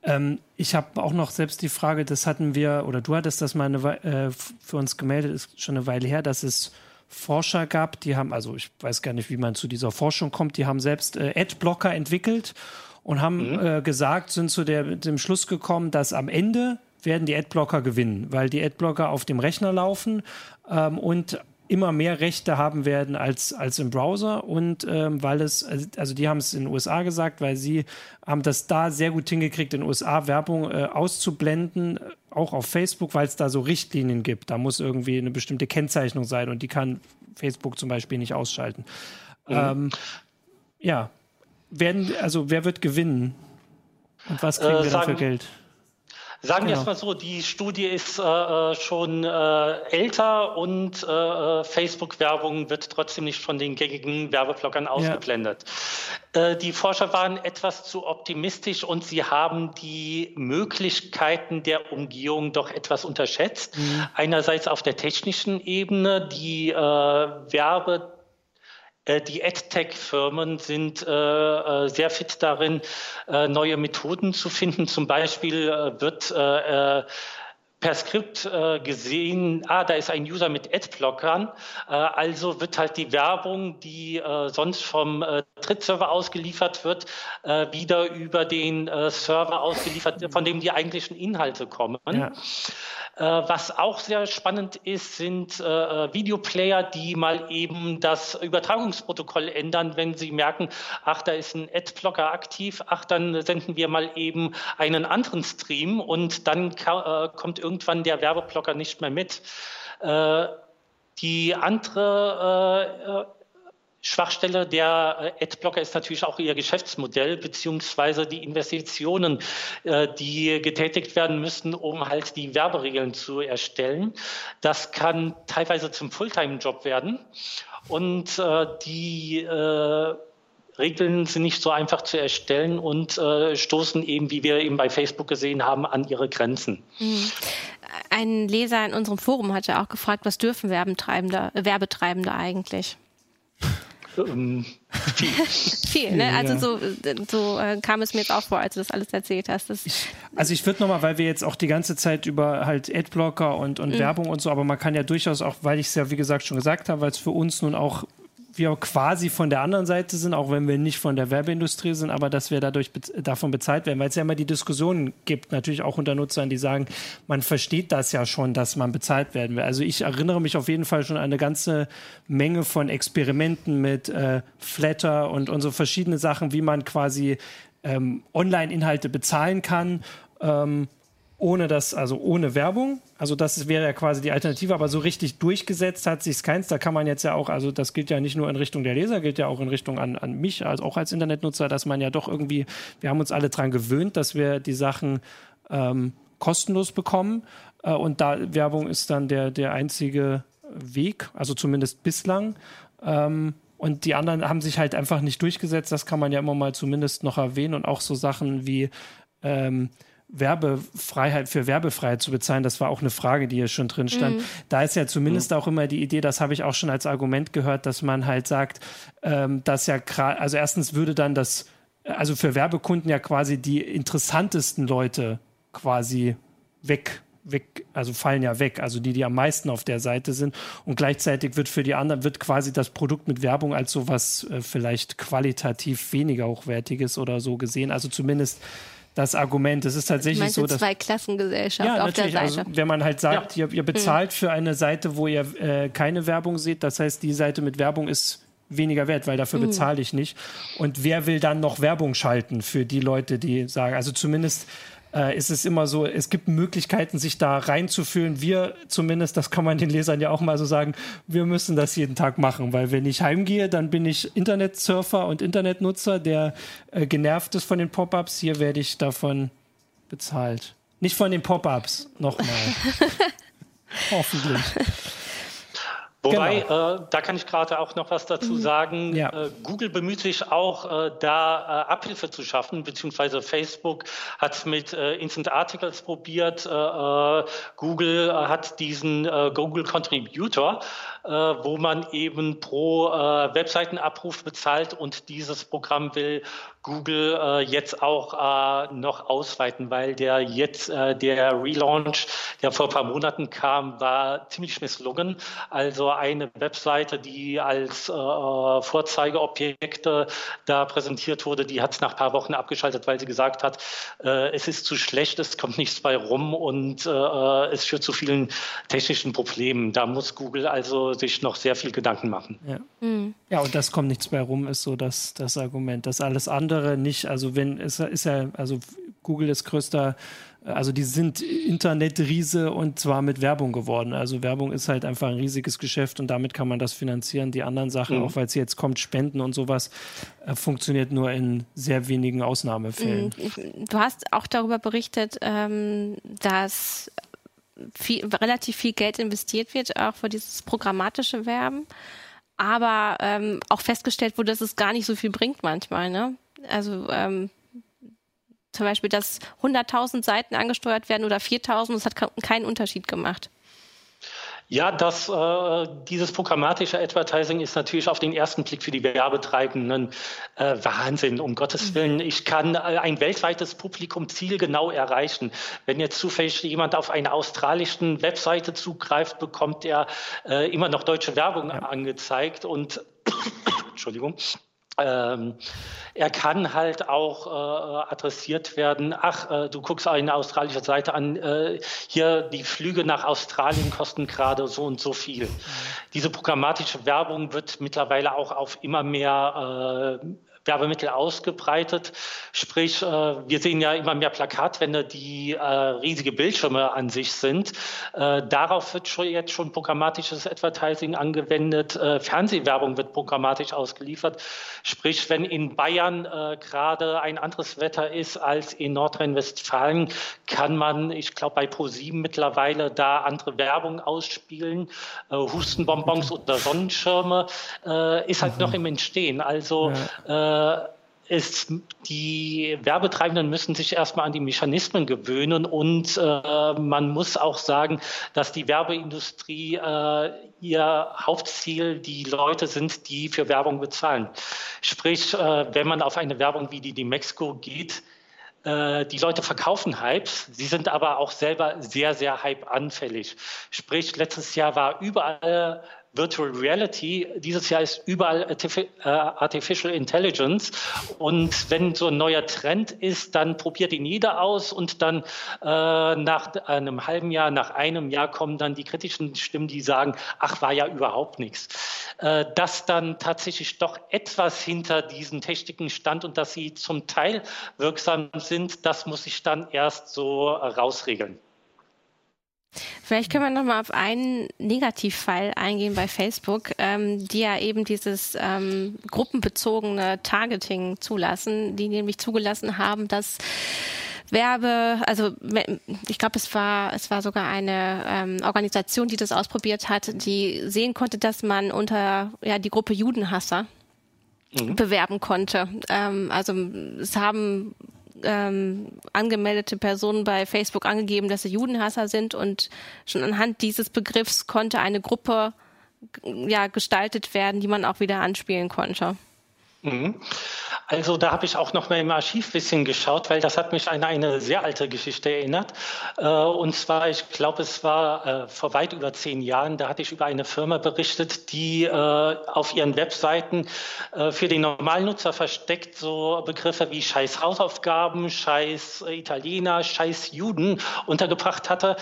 Ähm, ich habe auch noch selbst die Frage, das hatten wir, oder du hattest das mal eine, äh, für uns gemeldet, ist schon eine Weile her, dass es Forscher gab, die haben, also ich weiß gar nicht, wie man zu dieser Forschung kommt, die haben selbst äh, Adblocker entwickelt und haben mhm. äh, gesagt, sind zu der, dem Schluss gekommen, dass am Ende werden die Adblocker gewinnen, weil die Adblocker auf dem Rechner laufen ähm, und immer mehr Rechte haben werden als, als im Browser und ähm, weil es, also die haben es in den USA gesagt, weil sie haben das da sehr gut hingekriegt, in den USA Werbung äh, auszublenden, auch auf Facebook, weil es da so Richtlinien gibt. Da muss irgendwie eine bestimmte Kennzeichnung sein und die kann Facebook zum Beispiel nicht ausschalten. Mhm. Ähm, ja, werden, also wer wird gewinnen? Und was kriegen äh, wir dafür Geld? Sagen wir genau. es mal so, die Studie ist äh, äh, schon äh, älter und äh, äh, Facebook-Werbung wird trotzdem nicht von den gängigen Werbeblockern ausgeblendet. Ja. Äh, die Forscher waren etwas zu optimistisch und sie haben die Möglichkeiten der Umgehung doch etwas unterschätzt. Mhm. Einerseits auf der technischen Ebene, die Werbe äh, die AdTech-Firmen sind äh, äh, sehr fit darin, äh, neue Methoden zu finden. Zum Beispiel äh, wird äh, per Skript gesehen, ah, da ist ein User mit Adblockern, also wird halt die Werbung, die sonst vom Drittserver ausgeliefert wird, wieder über den Server ausgeliefert, von dem die eigentlichen Inhalte kommen. Ja. Äh, was auch sehr spannend ist, sind äh, äh, Videoplayer, die mal eben das Übertragungsprotokoll ändern, wenn sie merken, ach, da ist ein Adblocker aktiv, ach, dann senden wir mal eben einen anderen Stream und dann kommt irgendwann der Werbeblocker nicht mehr mit. Die andere Schwachstelle der äh, Adblocker ist natürlich auch ihr Geschäftsmodell beziehungsweise die Investitionen, äh, die getätigt werden müssen, um halt die Werberegeln zu erstellen. Das kann teilweise zum Fulltime-Job werden und äh, die Regeln sind nicht so einfach zu erstellen und stoßen eben, wie wir eben bei Facebook gesehen haben, an ihre Grenzen. Mhm. Ein Leser in unserem Forum hat ja auch gefragt, was dürfen Werbetreibende, Werbetreibende eigentlich? Ähm, viel. viel, ne? Also so, so äh, kam es mir jetzt auch vor, als du das alles erzählt hast. Ich, also ich würde nochmal, weil wir jetzt auch die ganze Zeit über halt Adblocker und, und mhm. Werbung und so, aber man kann ja durchaus auch, weil ich es ja wie gesagt schon gesagt habe, weil es für uns nun auch wir quasi von der anderen Seite sind, auch wenn wir nicht von der Werbeindustrie sind, aber dass wir dadurch be davon bezahlt werden, weil es ja immer die Diskussion gibt, natürlich auch unter Nutzern, die sagen, man versteht das ja schon, dass man bezahlt werden will. Also ich erinnere mich auf jeden Fall schon an eine ganze Menge von Experimenten mit äh, Flatter und, und so verschiedene Sachen, wie man quasi ähm, Online-Inhalte bezahlen kann. Ähm, ohne das, also ohne Werbung. Also das wäre ja quasi die Alternative, aber so richtig durchgesetzt hat sich keins. Da kann man jetzt ja auch, also das gilt ja nicht nur in Richtung der Leser, gilt ja auch in Richtung an, an mich, also auch als Internetnutzer, dass man ja doch irgendwie, wir haben uns alle dran gewöhnt, dass wir die Sachen ähm, kostenlos bekommen. Äh, und da Werbung ist dann der, der einzige Weg, also zumindest bislang. Ähm, und die anderen haben sich halt einfach nicht durchgesetzt. Das kann man ja immer mal zumindest noch erwähnen. Und auch so Sachen wie ähm, Werbefreiheit für Werbefreiheit zu bezahlen, das war auch eine Frage, die hier schon drin stand. Mhm. Da ist ja zumindest mhm. auch immer die Idee, das habe ich auch schon als Argument gehört, dass man halt sagt, ähm, dass ja gerade, also erstens würde dann das, also für Werbekunden ja quasi die interessantesten Leute quasi weg weg, also fallen ja weg, also die, die am meisten auf der Seite sind. Und gleichzeitig wird für die anderen, wird quasi das Produkt mit Werbung als sowas äh, vielleicht qualitativ weniger hochwertiges oder so gesehen. Also zumindest das Argument. Es ist tatsächlich so, dass zwei Klassengesellschaft ja, auf der Seite. Also, wenn man halt sagt, ja. ihr, ihr, bezahlt mhm. für eine Seite, wo ihr äh, keine Werbung seht, das heißt, die Seite mit Werbung ist weniger wert, weil dafür mhm. bezahle ich nicht. Und wer will dann noch Werbung schalten für die Leute, die sagen, also zumindest äh, ist es immer so, es gibt Möglichkeiten, sich da reinzufühlen. Wir zumindest, das kann man den Lesern ja auch mal so sagen, wir müssen das jeden Tag machen, weil wenn ich heimgehe, dann bin ich Internetsurfer und Internetnutzer, der äh, genervt ist von den Pop-ups. Hier werde ich davon bezahlt. Nicht von den Pop-ups, nochmal. Hoffentlich. Wobei, genau. äh, da kann ich gerade auch noch was dazu mhm. sagen. Ja. Äh, Google bemüht sich auch, äh, da äh, Abhilfe zu schaffen, beziehungsweise Facebook hat es mit äh, Instant Articles probiert. Google hat diesen Google Contributor wo man eben pro Webseitenabruf bezahlt und dieses Programm will Google jetzt auch noch ausweiten, weil der jetzt der Relaunch, der vor ein paar Monaten kam, war ziemlich misslungen. Also eine Webseite, die als äh, Vorzeigeobjekte da präsentiert wurde, die hat es nach ein paar Wochen abgeschaltet, weil sie gesagt hat, äh, es ist zu schlecht, es kommt nichts bei rum und äh, es führt zu vielen technischen Problemen. Da muss Google also sich noch sehr viel Gedanken machen. Ja, mhm. ja und das kommt nichts mehr rum, ist so das, das Argument. Das alles andere nicht, also wenn, es ist ja, also Google ist größter, also die sind Internetriese und zwar mit Werbung geworden. Also Werbung ist halt einfach ein riesiges Geschäft und damit kann man das finanzieren. Die anderen Sachen, mhm. auch weil es jetzt kommt, Spenden und sowas, äh, funktioniert nur in sehr wenigen Ausnahmefällen. Mhm. Du hast auch darüber berichtet, ähm, dass viel, relativ viel Geld investiert wird, auch für dieses programmatische Werben. Aber ähm, auch festgestellt wurde, dass es gar nicht so viel bringt manchmal. Ne? Also ähm, zum Beispiel, dass 100.000 Seiten angesteuert werden oder 4.000, das hat keinen Unterschied gemacht. Ja, das, äh, dieses programmatische Advertising ist natürlich auf den ersten Blick für die Werbetreibenden äh, Wahnsinn, um Gottes mhm. Willen. Ich kann äh, ein weltweites Publikum zielgenau erreichen. Wenn jetzt zufällig jemand auf eine australische Webseite zugreift, bekommt er äh, immer noch deutsche Werbung ja. angezeigt und Entschuldigung. Ähm, er kann halt auch äh, adressiert werden, ach, äh, du guckst eine australische Seite an, äh, hier die Flüge nach Australien kosten gerade so und so viel. Diese programmatische Werbung wird mittlerweile auch auf immer mehr äh, Werbemittel ausgebreitet. Sprich, äh, wir sehen ja immer mehr Plakatwände, die äh, riesige Bildschirme an sich sind. Äh, darauf wird schon jetzt schon programmatisches Advertising angewendet. Fernsehwerbung wird programmatisch ausgeliefert. Sprich, wenn in Bayern gerade ein anderes Wetter ist als in Nordrhein-Westfalen, kann man, ich glaube, bei ProSieben mittlerweile da andere Werbung ausspielen. Hustenbonbons oder Sonnenschirme ist halt mhm. noch im Entstehen. Also ja ist, die Werbetreibenden müssen sich erstmal an die Mechanismen gewöhnen und äh, man muss auch sagen, dass die Werbeindustrie äh, ihr Hauptziel die Leute sind, die für Werbung bezahlen. Sprich, äh, wenn man auf eine Werbung wie die die Mexico geht, äh, die Leute verkaufen Hypes, sie sind aber auch selber sehr, sehr hype-anfällig. Sprich, letztes Jahr war überall Virtual Reality. Dieses Jahr ist überall äh, Artificial Intelligence. Und wenn so ein neuer Trend ist, dann probiert ihn jeder aus und dann äh, nach einem halben Jahr, nach einem Jahr kommen dann die kritischen Stimmen, die sagen, ach, war ja überhaupt nichts. Äh, dass dann tatsächlich doch etwas hinter diesen Techniken stand und dass sie zum Teil wirksam sind, das muss ich dann erst so rausregeln. Vielleicht können wir noch mal auf einen Negativfall eingehen bei Facebook, ähm, die ja eben dieses ähm, gruppenbezogene Targeting zulassen, die nämlich zugelassen haben, dass Werbe, also ich glaube, es war es war sogar eine ähm, Organisation, die das ausprobiert hat, die sehen konnte, dass man unter ja die Gruppe Judenhasser mhm. bewerben konnte. Ähm, also es haben ähm, angemeldete Personen bei Facebook angegeben, dass sie Judenhasser sind und schon anhand dieses Begriffs konnte eine Gruppe ja gestaltet werden, die man auch wieder anspielen konnte. Mhm. Also da habe ich auch noch mal im Archiv ein bisschen geschaut, weil das hat mich an eine sehr alte Geschichte erinnert. Äh, und zwar, ich glaube, es war äh, vor weit über zehn Jahren, da hatte ich über eine Firma berichtet, die äh, auf ihren Webseiten für den Normalnutzer versteckt so Begriffe wie Scheiß Hausaufgaben, Scheiß Italiener, Scheiß Juden untergebracht hatte,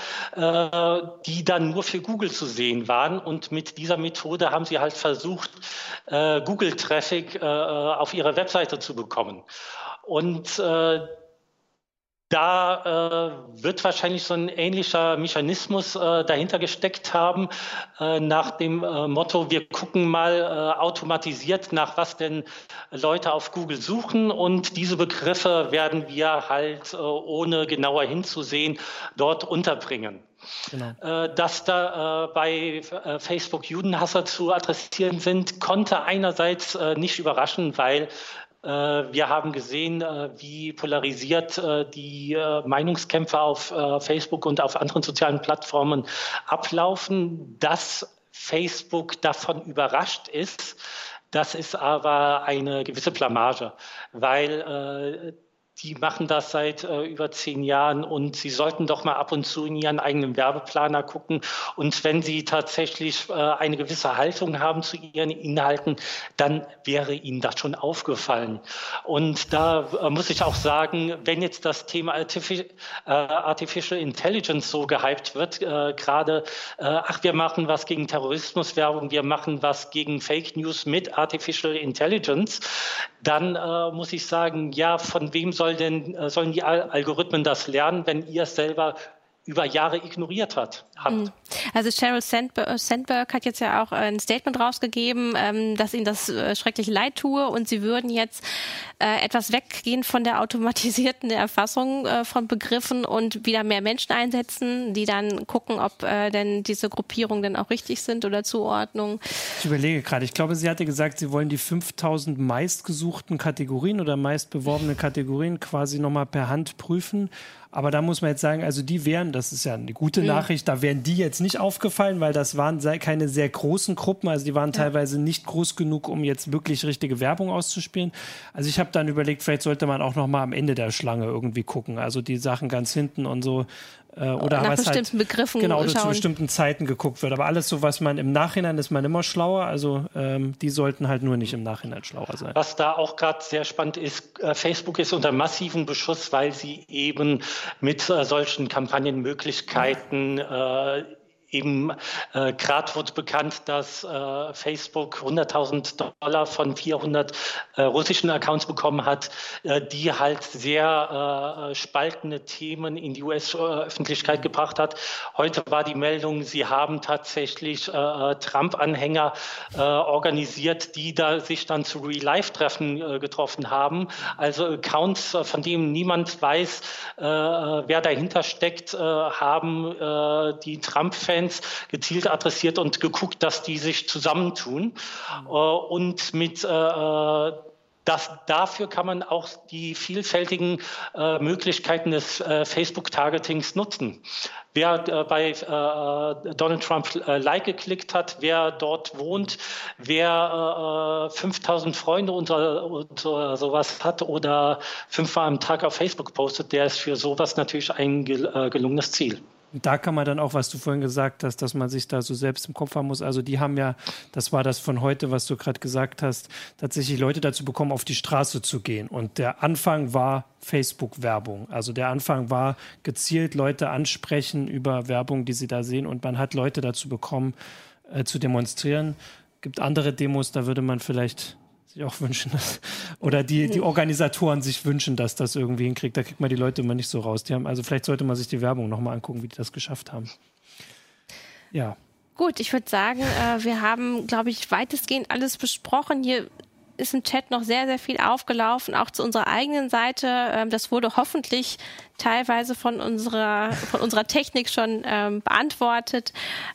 die dann nur für Google zu sehen waren. Und mit dieser Methode haben sie halt versucht, Google-Traffic auf ihre Webseite zu bekommen. Und äh, da äh, wird wahrscheinlich so ein ähnlicher Mechanismus äh, dahinter gesteckt haben, äh, nach dem äh, Motto, wir gucken mal äh, automatisiert, nach was denn Leute auf Google suchen und diese Begriffe werden wir halt, äh, ohne genauer hinzusehen, dort unterbringen. Genau. Dass da bei Facebook Judenhasser zu adressieren sind, konnte einerseits nicht überraschen, weil äh, wir haben gesehen, äh, wie polarisiert äh, die Meinungskämpfe auf Facebook und auf anderen sozialen Plattformen ablaufen. Dass Facebook davon überrascht ist, das ist aber eine gewisse Blamage, weil die machen das seit äh, über zehn Jahren und sie sollten doch mal ab und zu in ihren eigenen Werbeplaner gucken. Und wenn sie tatsächlich äh, eine gewisse Haltung haben zu ihren Inhalten, dann wäre ihnen das schon aufgefallen. Und da äh, muss ich auch sagen, wenn jetzt das Thema Artific äh, Artificial Intelligence so gehypt wird, äh, gerade, äh, ach, wir machen was gegen Terrorismuswerbung, wir machen was gegen Fake News mit Artificial Intelligence, dann muss ich sagen, ja, von wem soll denn, äh, sollen die Algorithmen das lernen, wenn ihr selber über Jahre ignoriert hat. Habt. Mhm. Also Sheryl äh, Sandberg hat jetzt ja auch ein Statement rausgegeben, ähm, dass ihnen das äh, schrecklich leid tue und sie würden jetzt etwas weggehen von der automatisierten Erfassung von Begriffen und wieder mehr Menschen einsetzen, die dann gucken, ob denn diese Gruppierungen denn auch richtig sind oder Zuordnung. Ich überlege gerade, ich glaube, sie hatte gesagt, sie wollen die 5000 meistgesuchten Kategorien oder meistbeworbenen Kategorien quasi nochmal per Hand prüfen aber da muss man jetzt sagen, also die wären, das ist ja eine gute mhm. Nachricht, da wären die jetzt nicht aufgefallen, weil das waren keine sehr großen Gruppen, also die waren ja. teilweise nicht groß genug, um jetzt wirklich richtige Werbung auszuspielen. Also ich habe dann überlegt, vielleicht sollte man auch noch mal am Ende der Schlange irgendwie gucken, also die Sachen ganz hinten und so. Äh, oder nach halt bestimmten halt, Begriffen genau oder schauen. zu bestimmten Zeiten geguckt wird. Aber alles so, was man im Nachhinein ist, man immer schlauer. Also ähm, die sollten halt nur nicht im Nachhinein schlauer sein. Was da auch gerade sehr spannend ist: äh, Facebook ist unter massiven Beschuss, weil sie eben mit äh, solchen Kampagnenmöglichkeiten äh, Eben äh, gerade wird bekannt, dass äh, Facebook 100.000 Dollar von 400 äh, russischen Accounts bekommen hat, äh, die halt sehr äh, spaltende Themen in die US-Öffentlichkeit gebracht hat. Heute war die Meldung, sie haben tatsächlich äh, Trump-Anhänger äh, organisiert, die da sich dann zu Real-Life-Treffen äh, getroffen haben. Also Accounts, äh, von denen niemand weiß, äh, wer dahinter steckt, äh, haben äh, die Trump-Fans Fans gezielt adressiert und geguckt, dass die sich zusammentun. Mhm. und mit äh, das, dafür kann man auch die vielfältigen äh, Möglichkeiten des äh, Facebook-Targetings nutzen. Wer äh, bei äh, Donald Trump äh, Like geklickt hat, wer dort wohnt, wer 5000 Freunde unter, unter sowas hat oder fünfmal am Tag auf Facebook postet, der ist für sowas natürlich ein gelungenes Ziel. Da kann man dann auch, was du vorhin gesagt hast, dass man sich da so selbst im Kopf haben muss. Also die haben ja, das war das von heute, was du gerade gesagt hast, tatsächlich Leute dazu bekommen, auf die Straße zu gehen. Und der Anfang war Facebook-Werbung. Also der Anfang war gezielt Leute ansprechen über Werbung, die sie da sehen. Und man hat Leute dazu bekommen, äh, zu demonstrieren. Gibt andere Demos, da würde man vielleicht sich auch wünschen, dass, oder die, die Organisatoren sich wünschen, dass das irgendwie hinkriegt. Da kriegt man die Leute immer nicht so raus. Die haben, also vielleicht sollte man sich die Werbung nochmal angucken, wie die das geschafft haben. Ja. Gut, ich würde sagen, äh, wir haben, glaube ich, weitestgehend alles besprochen. Hier ist im Chat noch sehr, sehr viel aufgelaufen, auch zu unserer eigenen Seite. Ähm, das wurde hoffentlich teilweise von unserer, von unserer Technik schon ähm, beantwortet.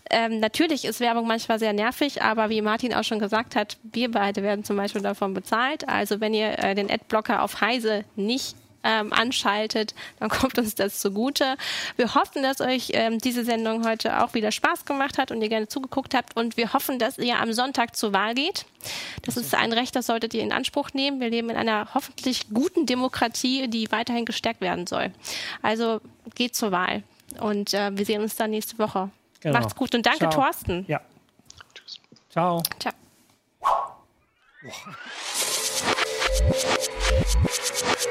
Ähm, natürlich ist Werbung manchmal sehr nervig, aber wie Martin auch schon gesagt hat, wir beide werden zum Beispiel davon bezahlt. Also wenn ihr äh, den Adblocker auf Heise nicht ähm, anschaltet, dann kommt uns das zugute. Wir hoffen, dass euch ähm, diese Sendung heute auch wieder Spaß gemacht hat und ihr gerne zugeguckt habt. Und wir hoffen, dass ihr am Sonntag zur Wahl geht. Das ist ein Recht, das solltet ihr in Anspruch nehmen. Wir leben in einer hoffentlich guten Demokratie, die weiterhin gestärkt werden soll. Also geht zur Wahl. Und äh, wir sehen uns dann nächste Woche. Genau. Macht's gut und danke, Ciao. Thorsten. Ja. Tschüss. Ciao. Ciao. Boah.